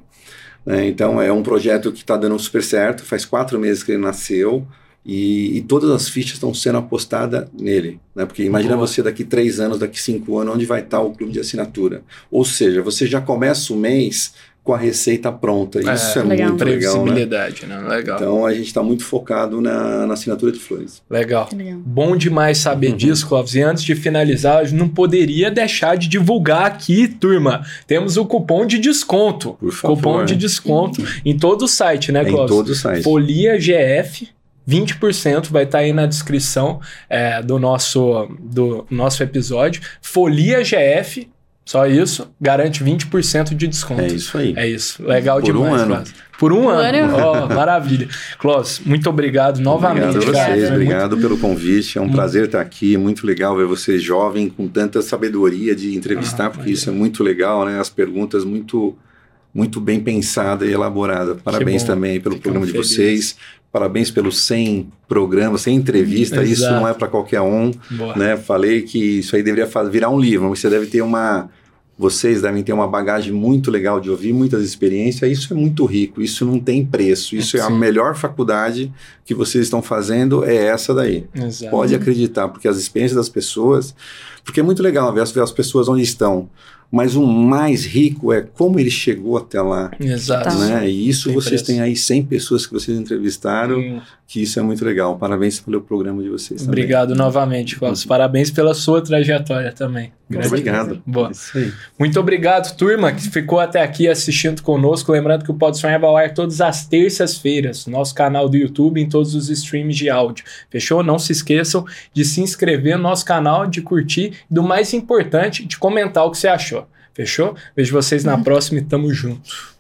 Né? Então é um projeto que está dando super certo. Faz quatro meses que ele nasceu. E, e todas as fichas estão sendo apostadas nele, né? Porque imagina Boa. você daqui três anos, daqui cinco anos, onde vai estar tá o clube de assinatura. Ou seja, você já começa o mês com a receita pronta. É, Isso é, legal. muito legal. Né? Previsibilidade, né? Legal. Então a gente está muito focado na, na assinatura de flores. Legal. legal. Bom demais saber uhum. disso, Clóvis. E antes de finalizar, eu não poderia deixar de divulgar aqui, turma. Temos o cupom de desconto. Por favor. Cupom de desconto em todo o site, né, Clóvis? Em todo o site. Folia GF. 20% vai estar tá aí na descrição é, do, nosso, do nosso episódio. Folia GF, só isso, garante 20% de desconto. É isso aí. É isso. Legal Por demais, um ano. Por um, ano. Oh, maravilha. Clós, muito obrigado novamente. Obrigado a vocês, obrigado muito... pelo convite. É um muito... prazer estar aqui. Muito legal ver você jovem com tanta sabedoria de entrevistar, ah, porque isso é muito legal, né? As perguntas muito muito bem pensada e elaborada. Parabéns também pelo programa de vocês. Parabéns pelos 100 programas, 100 entrevistas. Isso não é para qualquer um. Né? Falei que isso aí deveria virar um livro, mas você deve ter uma vocês devem ter uma bagagem muito legal de ouvir, muitas experiências. Isso é muito rico, isso não tem preço. Isso é a melhor faculdade que vocês estão fazendo, é essa daí. Exato. Pode acreditar, porque as experiências das pessoas. Porque é muito legal ver as, ver as pessoas onde estão. Mas o mais rico é como ele chegou até lá. Exato. Tá. Né? E isso Tem vocês preço. têm aí 100 pessoas que vocês entrevistaram, Hum, que isso é muito legal. Parabéns pelo programa de vocês. também. Obrigado novamente, Clóvis. Parabéns pela sua trajetória também. Muito obrigado. Boa. Isso aí. Muito obrigado, turma, que ficou até aqui assistindo conosco. Lembrando que o Pode Sonhar vai ao ar todas as terças-feiras, no nosso canal do YouTube, em todos os streams de áudio. Fechou? Não se esqueçam de se inscrever no nosso canal, de curtir e, do mais importante, de comentar o que você achou. Fechou? Vejo vocês na próxima e tamo junto.